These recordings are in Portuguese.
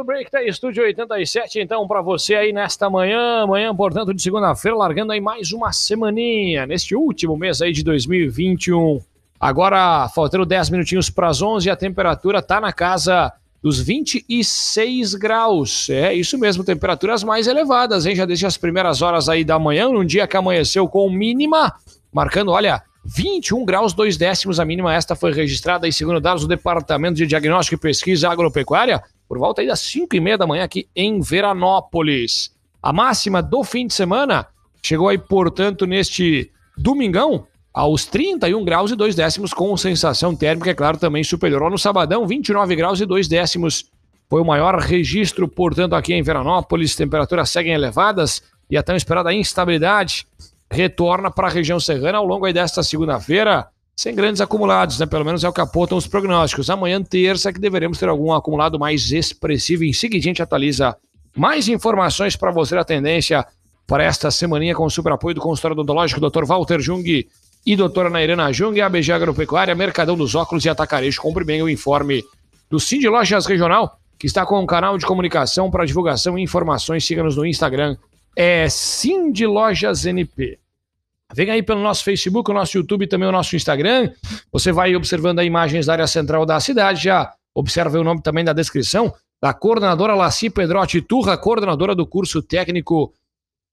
Coffee Break da Estúdio 87, então, para você aí nesta manhã, manhã, portanto, de segunda-feira, largando aí mais uma semaninha, neste último mês aí de 2021. Agora, faltando 10 minutinhos para as 11, a temperatura tá na casa dos 26 graus. É isso mesmo, temperaturas mais elevadas, hein? Já desde as primeiras horas aí da manhã, num dia que amanheceu com mínima, marcando, olha, 21 graus, 2 décimos a mínima. Esta foi registrada aí, segundo dados do Departamento de Diagnóstico e Pesquisa Agropecuária, por volta aí das 5 e meia da manhã aqui em Veranópolis. A máxima do fim de semana chegou aí, portanto, neste domingão, aos 31 graus e 2 décimos, com sensação térmica, é claro, também superior. No sabadão, 29 graus e 2 décimos. Foi o maior registro, portanto, aqui em Veranópolis. Temperaturas seguem elevadas e a tão esperada instabilidade retorna para a região serrana ao longo desta segunda-feira, sem grandes acumulados, né? Pelo menos é o que apontam os prognósticos. Amanhã, terça, que deveremos ter algum acumulado mais expressivo. Em seguida, a gente atualiza mais informações para você da tendência para esta semaninha com o super apoio do consultório odontológico Dr. Walter Jung e doutora Nairana Jung, ABG Agropecuária, Mercadão dos Óculos e Atacarejo. Compre bem o informe do Cindy Lojas Regional, que está com um canal de comunicação para divulgação e informações. Siga-nos no Instagram, é Cindy Lojas NP. Vem aí pelo nosso Facebook, o nosso YouTube e também o nosso Instagram. Você vai observando aí imagens da área central da cidade. Já observa o nome também da descrição da coordenadora Laci Pedrotti Turra, coordenadora do curso técnico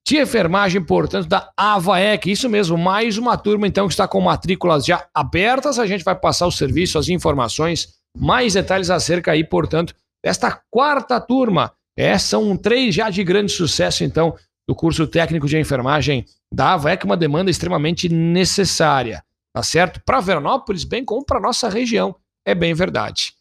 de enfermagem, portanto, da AVAEC. Isso mesmo, mais uma turma então que está com matrículas já abertas. A gente vai passar o serviço, as informações, mais detalhes acerca aí, portanto, desta quarta turma. É, são três já de grande sucesso, então, do curso técnico de enfermagem da AVAEC, uma demanda extremamente necessária, tá certo? Para Veranópolis, bem como para nossa região, é bem verdade.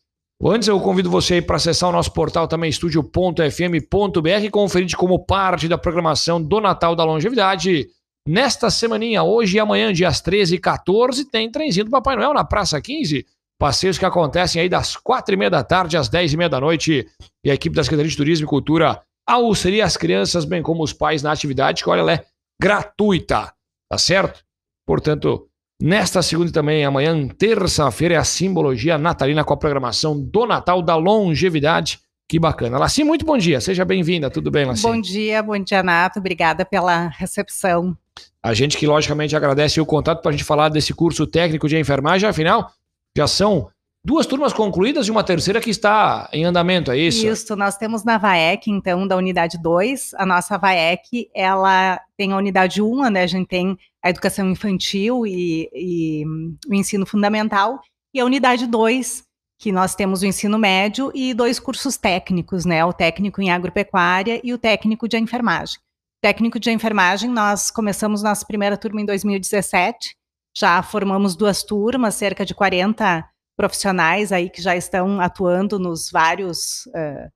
Antes eu convido você para acessar o nosso portal também, estúdio.fm.br e conferir como parte da programação do Natal da Longevidade. Nesta semaninha, hoje e amanhã, dias 13 e 14, tem trenzinho do Papai Noel na Praça 15. Passeios que acontecem aí das quatro e meia da tarde às dez e meia da noite. E a equipe da Secretaria de Turismo e Cultura auxilia as crianças, bem como os pais, na atividade, que olha, ela é gratuita, tá certo? Portanto, nesta segunda e também amanhã, terça-feira, é a simbologia natalina com a programação do Natal da Longevidade. Que bacana. Laci, muito bom dia. Seja bem-vinda. Tudo bem, Laci? Bom dia, bom dia, Nato. Obrigada pela recepção. A gente que, logicamente, agradece o contato para a gente falar desse curso técnico de enfermagem. Afinal, já são duas turmas concluídas e uma terceira que está em andamento, é isso? Isso, nós temos na VAEC, então, da unidade 2, a nossa VAEC, ela tem a unidade 1, um, né, a gente tem a educação infantil e, e o ensino fundamental, e a unidade 2, que nós temos o ensino médio e dois cursos técnicos, né, o técnico em agropecuária e o técnico de enfermagem. Técnico de enfermagem, nós começamos nossa primeira turma em 2017, já formamos duas turmas, cerca de 40 profissionais aí que já estão atuando nos vários uh,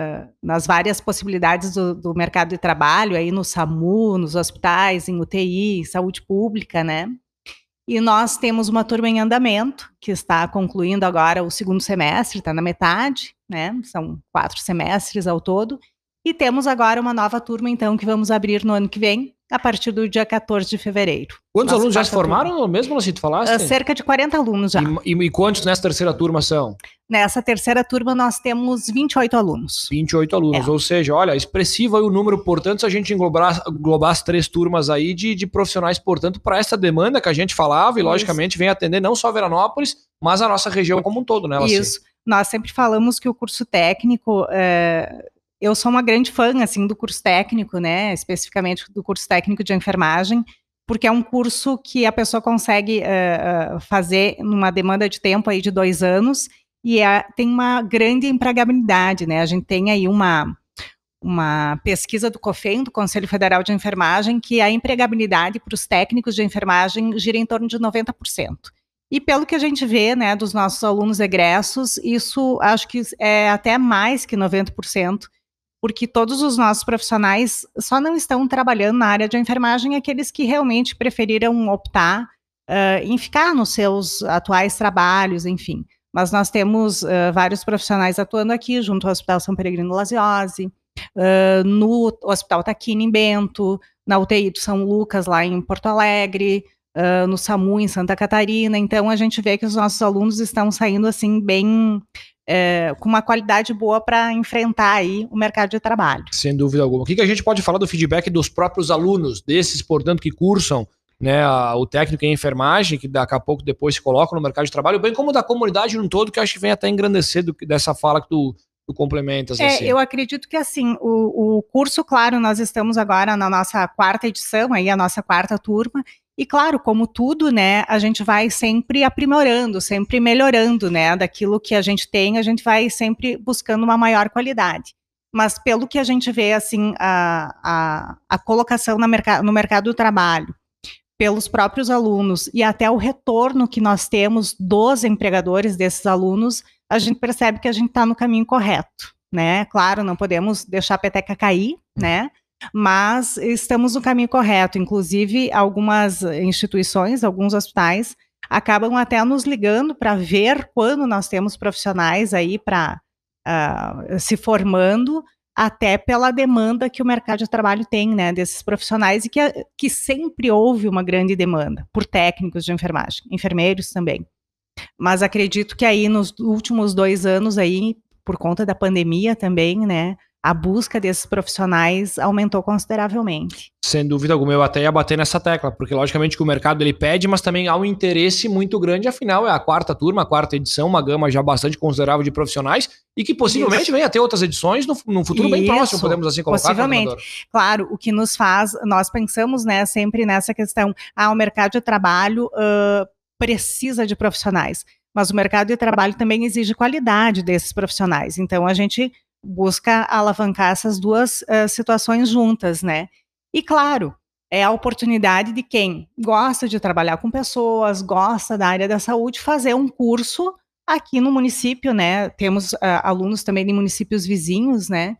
uh, nas várias possibilidades do, do, mercado de trabalho aí no SAMU, nos hospitais, em UTI, saúde pública, né? E nós temos uma turma em andamento que está concluindo agora o segundo semestre, está na metade, né? São quatro semestres ao todo. E temos agora uma nova turma, então, que vamos abrir no ano que vem, a partir do dia 14 de fevereiro. Quantos alunos já se formaram turma. mesmo, assim, tu falaste? Uh, cerca de 40 alunos já. E, e, e, quantos nessa terceira turma são? Nessa terceira turma nós temos 28 alunos. 28 alunos, é. ou seja, olha, expressivo aí o número, portanto, se a gente englobar, englobar as três turmas aí de, de profissionais, portanto, para essa demanda que a gente falava e, Isso. logicamente, vem atender não só Veranópolis, mas a nossa região como um todo, né? Isso. Nós sempre falamos que o curso técnico... É eu sou uma grande fã assim do curso técnico, né, especificamente do curso técnico de enfermagem, porque é um curso que a pessoa consegue uh, fazer numa demanda de tempo aí de dois anos e é, tem uma grande empregabilidade, né? A gente tem aí uma uma pesquisa do COFEM, do Conselho Federal de Enfermagem, que a empregabilidade para os técnicos de enfermagem gira em torno de 90%. E pelo que a gente vê, né, dos nossos alunos egressos, isso acho que é até mais que 90%, porque todos os nossos profissionais só não estão trabalhando na área de enfermagem aqueles que realmente preferiram optar uh, em ficar nos seus atuais trabalhos, enfim. Mas nós temos uh, vários profissionais atuando aqui, junto ao Hospital São Peregrino Lasiose, uh, no Hospital Taquini em Bento, na UTI do São Lucas, lá em Porto Alegre, uh, no SAMU em Santa Catarina. Então, a gente vê que os nossos alunos estão saindo, assim, bem é, com uma qualidade boa para enfrentar aí o mercado de trabalho. Sem dúvida alguma. O que, que a gente pode falar do feedback dos próprios alunos, desses, portanto, que cursam né, a, o técnico em enfermagem, que daqui a pouco depois se colocam no mercado de trabalho, bem como da comunidade no todo, que acho que vem até engrandecer do, dessa fala que tu, tu complementas. É, assim. Eu acredito que assim, o, o curso, claro, nós estamos agora na nossa quarta edição, aí a nossa quarta turma, e claro, como tudo, né, a gente vai sempre aprimorando, sempre melhorando, né, daquilo que a gente tem, a gente vai sempre buscando uma maior qualidade. Mas pelo que a gente vê, assim, a, a, a colocação merc no mercado do trabalho, pelos próprios alunos e até o retorno que nós temos dos empregadores desses alunos, a gente percebe que a gente está no caminho correto, né? Claro, não podemos deixar a peteca cair, né? Mas estamos no caminho correto. Inclusive, algumas instituições, alguns hospitais, acabam até nos ligando para ver quando nós temos profissionais aí para uh, se formando, até pela demanda que o mercado de trabalho tem, né, desses profissionais e que, que sempre houve uma grande demanda por técnicos de enfermagem, enfermeiros também. Mas acredito que aí nos últimos dois anos aí, por conta da pandemia também, né, a busca desses profissionais aumentou consideravelmente. Sem dúvida alguma, eu até ia bater nessa tecla, porque logicamente que o mercado ele pede, mas também há um interesse muito grande, afinal é a quarta turma, a quarta edição, uma gama já bastante considerável de profissionais e que possivelmente Isso. venha a ter outras edições no, no futuro Isso. bem próximo, podemos assim colocar. Possivelmente. Claro, o que nos faz, nós pensamos né, sempre nessa questão, ah, o mercado de trabalho uh, precisa de profissionais, mas o mercado de trabalho também exige qualidade desses profissionais, então a gente busca alavancar essas duas uh, situações juntas, né? E claro, é a oportunidade de quem gosta de trabalhar com pessoas, gosta da área da saúde, fazer um curso aqui no município, né? Temos uh, alunos também de municípios vizinhos, né?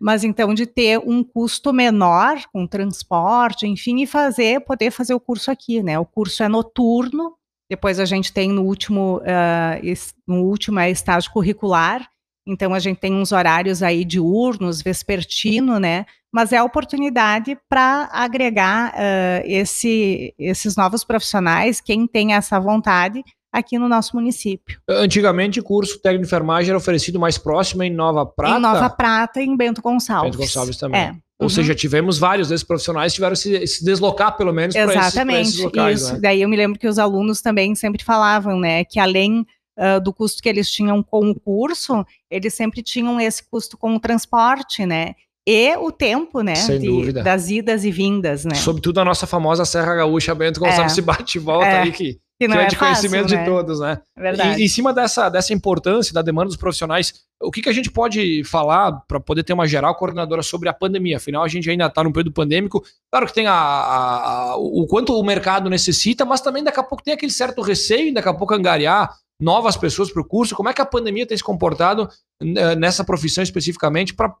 Mas então de ter um custo menor com transporte, enfim, e fazer, poder fazer o curso aqui, né? O curso é noturno. Depois a gente tem no último, uh, no último é estágio curricular, então a gente tem uns horários aí diurnos, vespertino, né? Mas é a oportunidade para agregar uh, esse, esses novos profissionais, quem tem essa vontade, aqui no nosso município. Antigamente, o curso técnico de enfermagem era oferecido mais próximo em Nova Prata? Em Nova Prata e em Bento Gonçalves. Bento Gonçalves também. É. Ou uhum. seja, tivemos vários desses profissionais que tiveram se, se deslocar, pelo menos, para esses, esses locais. Isso. Né? Daí eu me lembro que os alunos também sempre falavam, né, que além uh, do custo que eles tinham com o curso, eles sempre tinham esse custo com o transporte, né? E o tempo, né? Sem de, dúvida. Das idas e vindas, né? Sobretudo a nossa famosa Serra Gaúcha, Bento Gonçalves é. se bate e volta é. aí, que, que, que é, é, de fácil, conhecimento né? de todos, né? Verdade. E em cima dessa, dessa importância da demanda dos profissionais, o que, que a gente pode falar para poder ter uma geral coordenadora sobre a pandemia? Afinal, a gente ainda está num período pandêmico. Claro que tem a, a, a, o quanto o mercado necessita, mas também daqui a pouco tem aquele certo receio, daqui a pouco angariar novas pessoas para o curso? Como é que a pandemia tem se comportado né, nessa profissão especificamente para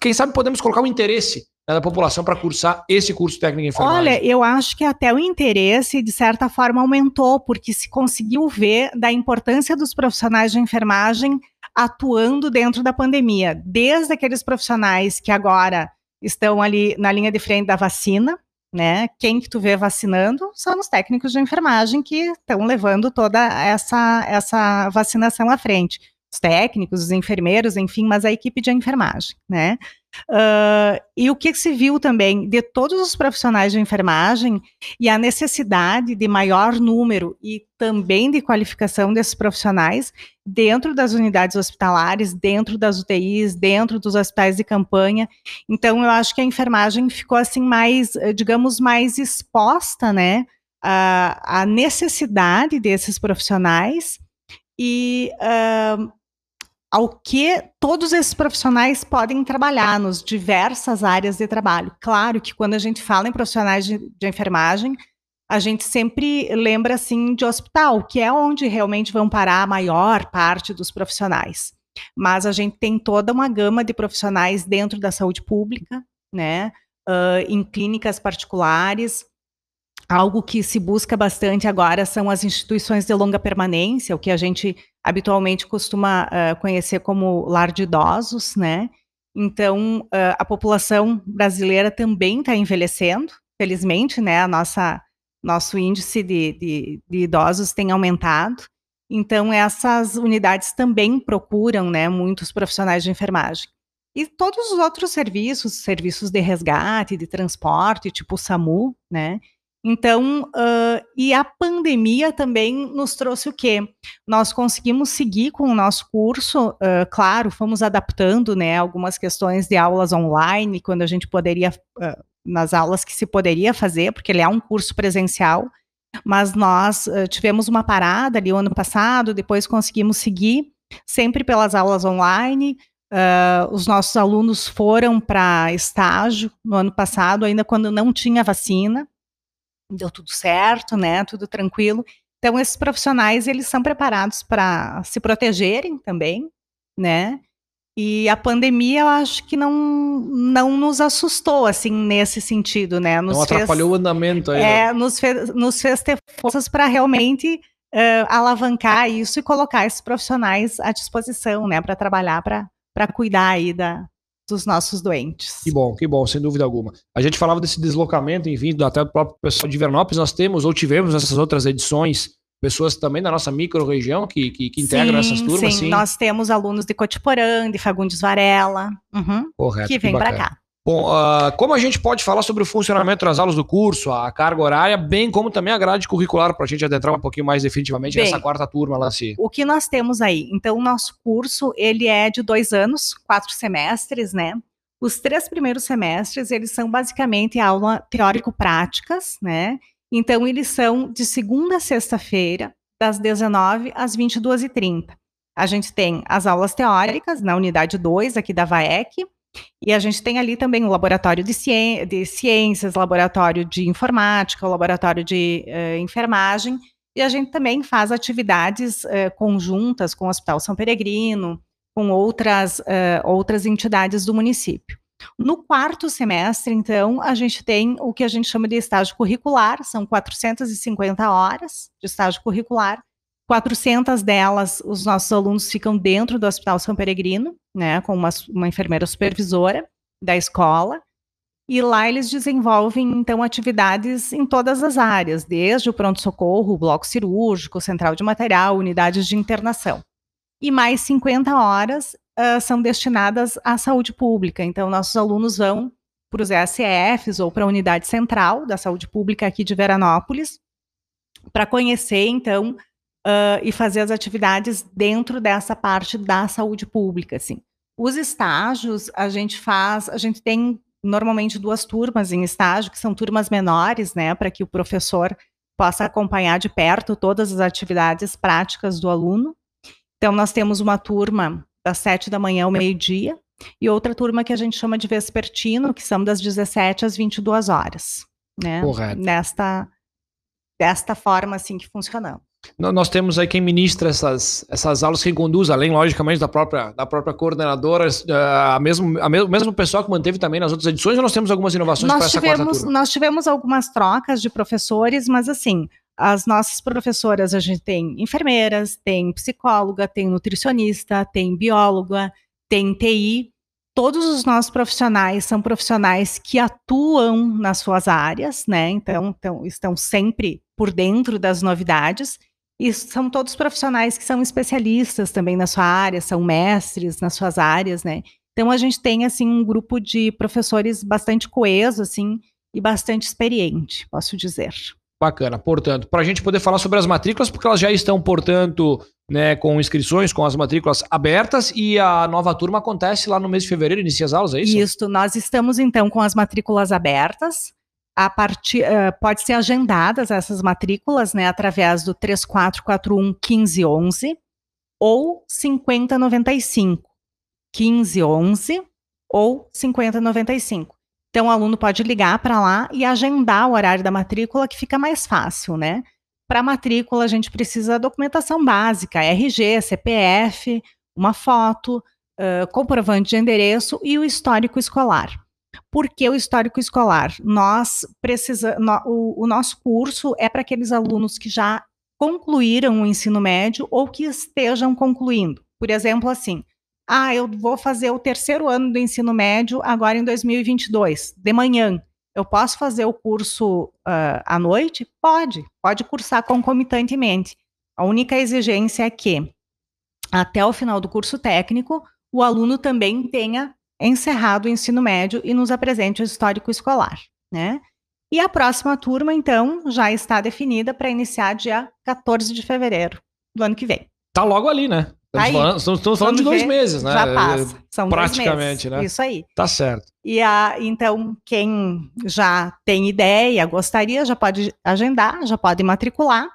quem sabe podemos colocar o interesse né, da população para cursar esse curso técnico em enfermagem? Olha, eu acho que até o interesse, de certa forma, aumentou, porque se conseguiu ver da importância dos profissionais de enfermagem atuando dentro da pandemia, desde aqueles profissionais que agora estão ali na linha de frente da vacina, né? Quem que tu vê vacinando são os técnicos de enfermagem que estão levando toda essa, essa vacinação à frente. Os técnicos, os enfermeiros, enfim, mas a equipe de enfermagem, né? Uh, e o que se viu também de todos os profissionais de enfermagem e a necessidade de maior número e também de qualificação desses profissionais dentro das unidades hospitalares, dentro das UTIs, dentro dos hospitais de campanha. Então, eu acho que a enfermagem ficou assim mais, digamos, mais exposta, né, à, necessidade desses profissionais e uh, ao que todos esses profissionais podem trabalhar nos diversas áreas de trabalho. Claro que quando a gente fala em profissionais de, de enfermagem, a gente sempre lembra assim de hospital, que é onde realmente vão parar a maior parte dos profissionais. Mas a gente tem toda uma gama de profissionais dentro da saúde pública, né? Uh, em clínicas particulares. Algo que se busca bastante agora são as instituições de longa permanência, o que a gente habitualmente costuma uh, conhecer como lar de idosos, né? Então, uh, a população brasileira também está envelhecendo, felizmente, né? A nossa nosso índice de, de, de, idosos tem aumentado. Então, essas unidades também procuram né, muitos profissionais de enfermagem. E todos os outros serviços, serviços de resgate, de transporte, tipo o SAMU, né? Então, uh, e a pandemia também nos trouxe o quê? Nós conseguimos seguir com o nosso curso, uh, claro, fomos adaptando, né, algumas questões de aulas online, quando a gente poderia, uh, nas aulas que se poderia fazer, porque ele é um curso presencial, mas nós tivemos uma parada ali o ano passado, depois conseguimos seguir, sempre pelas aulas online, os nossos alunos foram para estágio no ano passado, ainda quando não tinha vacina, deu tudo certo, né? Tudo tranquilo. Então esses profissionais eles são preparados para se protegerem também, né? E a pandemia, eu acho que não, não nos assustou, assim, nesse sentido, né? Nos não atrapalhou fez, o andamento aí. É, né? nos, fez, nos fez ter forças para realmente uh, alavancar isso e colocar esses profissionais à disposição, né? Para trabalhar, para cuidar aí da, dos nossos doentes. Que bom, que bom, sem dúvida alguma. A gente falava desse deslocamento, enfim, até do próprio pessoal de Vernópolis, nós temos ou tivemos nessas outras edições pessoas também da nossa micro-região que, que, que integram sim, essas turmas. Sim, sim, nós temos alunos de Cotiporã, de Fagundes Varela, uhum, Correto, que vem para cá. Bom, uh, como a gente pode falar sobre o funcionamento das aulas do curso, a carga horária, bem como também a grade curricular, para a gente adentrar um pouquinho mais definitivamente bem, nessa quarta turma se. O que nós temos aí? Então, o nosso curso, ele é de dois anos, quatro semestres, né? Os três primeiros semestres, eles são basicamente aula teórico-práticas, né? Então, eles são de segunda a sexta-feira, das 19 às 22h30. A gente tem as aulas teóricas na unidade 2 aqui da VAEC, e a gente tem ali também o laboratório de, ciências, de ciências laboratório de informática, laboratório de uh, enfermagem, e a gente também faz atividades uh, conjuntas com o Hospital São Peregrino, com outras, uh, outras entidades do município. No quarto semestre, então, a gente tem o que a gente chama de estágio curricular, são 450 horas de estágio curricular, 400 delas, os nossos alunos ficam dentro do Hospital São Peregrino, né, com uma, uma enfermeira supervisora da escola, e lá eles desenvolvem, então, atividades em todas as áreas, desde o pronto-socorro, bloco cirúrgico, central de material, unidades de internação e mais 50 horas uh, são destinadas à saúde pública. Então, nossos alunos vão para os ESFs ou para a unidade central da saúde pública aqui de Veranópolis, para conhecer, então, uh, e fazer as atividades dentro dessa parte da saúde pública, assim. Os estágios, a gente faz, a gente tem normalmente duas turmas em estágio, que são turmas menores, né, para que o professor possa acompanhar de perto todas as atividades práticas do aluno. Então, nós temos uma turma das sete da manhã ao meio-dia e outra turma que a gente chama de vespertino, que são das 17 às 22 horas. Né? Correto. Nesta, desta forma, assim, que funcionamos. Nós temos aí quem ministra essas, essas aulas, quem conduz, além, logicamente, da própria, da própria coordenadora, a mesmo, a mesmo, mesmo pessoal que manteve também nas outras edições, ou nós temos algumas inovações para essa tivemos, quarta turma? Nós tivemos algumas trocas de professores, mas assim, as nossas professoras, a gente tem enfermeiras, tem psicóloga, tem nutricionista, tem bióloga, tem TI. Todos os nossos profissionais são profissionais que atuam nas suas áreas, né? Então, então estão sempre por dentro das novidades. E são todos profissionais que são especialistas também na sua área, são mestres nas suas áreas, né? Então a gente tem assim um grupo de professores bastante coeso assim e bastante experiente, posso dizer. Bacana. Portanto, para a gente poder falar sobre as matrículas, porque elas já estão, portanto, né, com inscrições, com as matrículas abertas e a nova turma acontece lá no mês de fevereiro, inicia as aulas, é isso? Isso. Nós estamos, então, com as matrículas abertas. A partir, uh, pode ser agendadas essas matrículas, né, através do 3441 1511 ou 5095 1511 ou 5095. Então, o aluno pode ligar para lá e agendar o horário da matrícula, que fica mais fácil, né? Para matrícula, a gente precisa da documentação básica, RG, CPF, uma foto, uh, comprovante de endereço e o histórico escolar. Por que o histórico escolar? Nós precisa, no, o, o nosso curso é para aqueles alunos que já concluíram o ensino médio ou que estejam concluindo. Por exemplo, assim, ah, eu vou fazer o terceiro ano do ensino médio agora em 2022, de manhã. Eu posso fazer o curso uh, à noite? Pode, pode cursar concomitantemente. A única exigência é que, até o final do curso técnico, o aluno também tenha encerrado o ensino médio e nos apresente o histórico escolar, né? E a próxima turma, então, já está definida para iniciar dia 14 de fevereiro do ano que vem. Tá logo ali, né? Estamos Aí, falando, estamos, estamos falando de dois meses, né? Já passa. São Praticamente, dois meses. né? Isso aí. Tá certo. E a, então, quem já tem ideia, gostaria, já pode agendar, já pode matricular.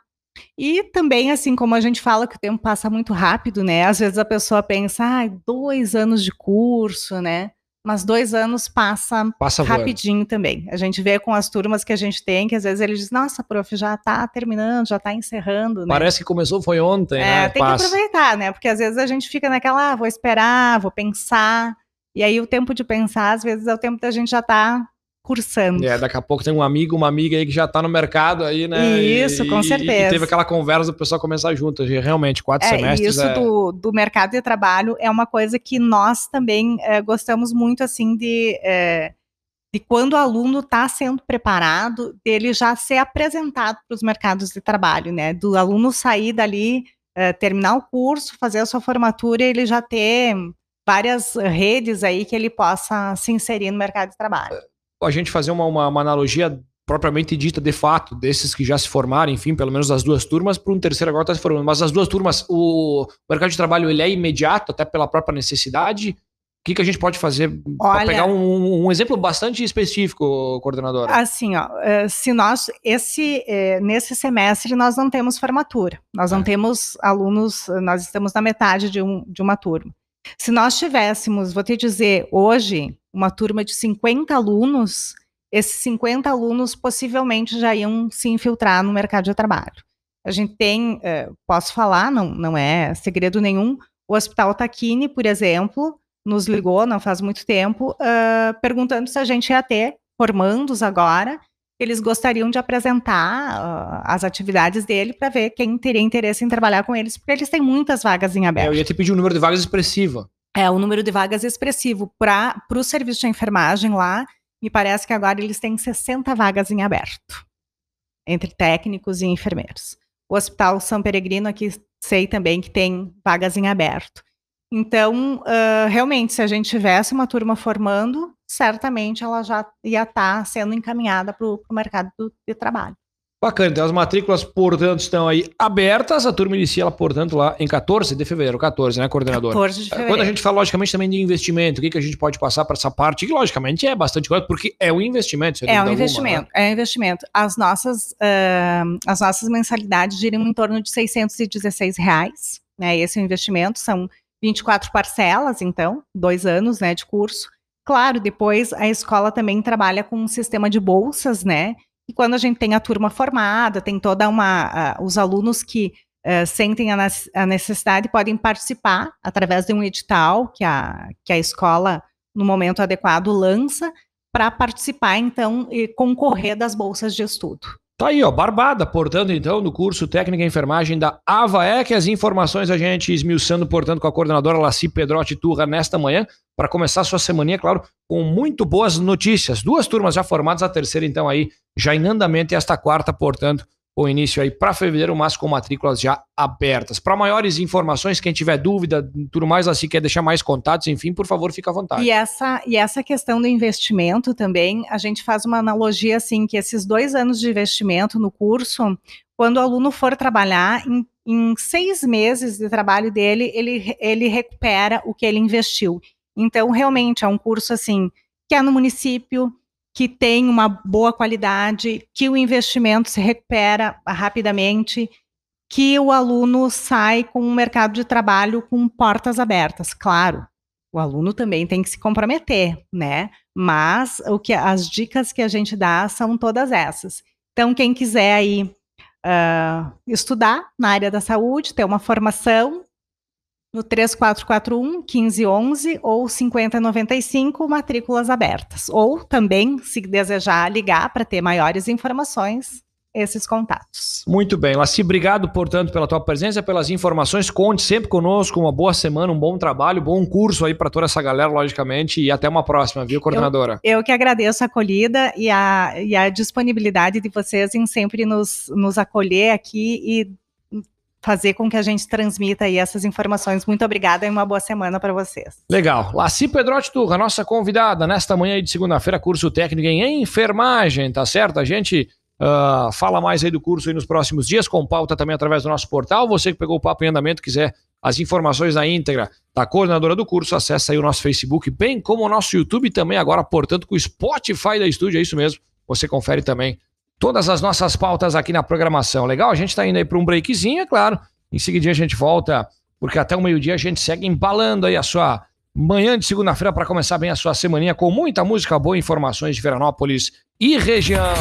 E também, assim como a gente fala que o tempo passa muito rápido, né? Às vezes a pessoa pensa, ah, dois anos de curso, né? Mas dois anos passa, Passa voando. rapidinho também. A gente vê com as turmas que a gente tem, que às vezes eles dizem, nossa, prof, já tá terminando, já tá encerrando, né? Parece que começou foi ontem, É, né? tem Passa. que aproveitar, né? Porque às vezes a gente fica naquela, ah, vou esperar, vou pensar. E aí o tempo de pensar, às vezes, é o tempo da gente já tá cursando. É, daqui a pouco tem um amigo, uma amiga aí que já tá no mercado aí, né? Isso, com E certeza. teve aquela conversa do pessoal começar junto. Realmente, quatro É, e semestres isso é... do, do mercado de trabalho é uma coisa que nós também eh, gostamos muito, assim, de, eh, de quando o aluno está sendo preparado, dele já ser apresentado para os mercados de trabalho, né? Do aluno sair dali, eh, terminar o curso, fazer a sua formatura, e ele já ter várias redes aí que ele possa se inserir no mercado de trabalho. A gente fazer uma, uma, uma analogia propriamente dita, de fato, desses que já se formaram, enfim, pelo menos das duas turmas, para um terceiro agora está se formando. Mas as duas turmas, o mercado de trabalho ele é imediato, até pela própria necessidade. O que, que a gente pode fazer para pegar um, um exemplo bastante específico, coordenadora? Assim, ó, eh, se nós esse eh, nesse semestre nós não temos formatura, nós não É. temos alunos, nós estamos na metade de, um, de uma turma. Se nós tivéssemos, vou te dizer, hoje uma turma de 50 alunos, esses 50 alunos possivelmente já iam se infiltrar no mercado de trabalho. A gente tem, eh, posso falar, não, não é segredo nenhum, o Hospital Taquini, por exemplo, nos ligou não faz muito tempo, ah, perguntando se a gente ia ter formandos agora, eles gostariam de apresentar ah, as atividades dele para ver quem teria interesse em trabalhar com eles, porque eles têm muitas vagas em É, aberto. eu ia te pedir um número de vagas expressivo. É, o número de vagas expressivo para o serviço de enfermagem lá, me parece que agora eles têm 60 vagas em aberto, entre técnicos e enfermeiros. O Hospital São Peregrino aqui sei também que tem vagas em aberto. Então, ah, realmente, se a gente tivesse uma turma formando, certamente ela já ia estar sendo encaminhada para o mercado do- de trabalho. Bacana, então as matrículas, portanto, estão aí abertas. A turma inicia, ela, portanto, lá em 14 de fevereiro, 14, né, coordenador? 14 de Quando fevereiro. a gente fala, logicamente, também de investimento, o que, que a gente pode passar para essa parte? Que, logicamente, é bastante coisa, porque é um investimento. É um dúvida alguma, investimento, né? é um investimento. As nossas, ah, as nossas mensalidades giram em torno de 616 reais, né? Esse é o investimento, são 24 parcelas, então, dois anos, né, de curso. Claro, depois a escola também trabalha com um sistema de bolsas, né? E quando a gente tem a turma formada, tem toda uma, ah, os alunos que ah, sentem a, a necessidade podem participar através de um edital que a, que a escola, no momento adequado, lança para participar, então, e concorrer das bolsas de estudo. Tá aí, ó, barbada, portanto, então, no curso Técnica em Enfermagem da AVAEC. As informações a gente esmiuçando, portanto, com a coordenadora Laci Pedrotti Turra nesta manhã, para começar sua semaninha, claro, com muito boas notícias. Duas turmas já formadas, a terceira, então, aí, já em andamento, e esta quarta, portanto, com início aí para fevereiro, mas com matrículas já abertas. Para maiores informações, quem tiver dúvida, tudo mais, Laci quer deixar mais contatos, enfim, por favor, fica à vontade. E essa, e essa questão do investimento também, a gente faz uma analogia assim, que esses dois anos de investimento no curso, quando o aluno for trabalhar, em, em seis meses de trabalho dele, ele, ele recupera o que ele investiu. Então, realmente, é um curso assim, que é no município, que tem uma boa qualidade, que o investimento se recupera rapidamente, que o aluno sai com um mercado de trabalho com portas abertas. Claro, o aluno também tem que se comprometer, né? Mas o que as dicas que a gente dá são todas essas. Então, quem quiser aí uh, estudar na área da saúde, ter uma formação no 3441 1511 ou 5095, matrículas abertas. Ou também, se desejar ligar para ter maiores informações, esses contatos. Muito bem. Laci, obrigado, portanto, pela tua presença, pelas informações. Conte sempre conosco. Uma boa semana, um bom trabalho, bom curso aí para toda essa galera, logicamente. E até uma próxima, viu, coordenadora? Eu, eu, que agradeço a acolhida e a, e a disponibilidade de vocês em sempre nos, nos acolher aqui e fazer com que a gente transmita aí essas informações. Muito obrigada e uma boa semana para vocês. Legal. Laci Pedrotti Turra, nossa convidada nesta manhã de segunda-feira, curso técnico em enfermagem, tá certo? A gente uh, fala mais aí do curso aí nos próximos dias, com pauta também através do nosso portal. Você que pegou o papo em andamento, quiser as informações na íntegra da coordenadora do curso, acessa aí o nosso Facebook, bem como o nosso YouTube também agora, portanto, com o Spotify da Estúdio, é isso mesmo. Você confere também todas as nossas pautas aqui na programação. Legal? A gente está indo aí para um breakzinho, é claro. Em seguida a gente volta, porque até o meio-dia a gente segue embalando aí a sua manhã de segunda-feira para começar bem a sua semaninha com muita música boa, informações de Veranópolis e região.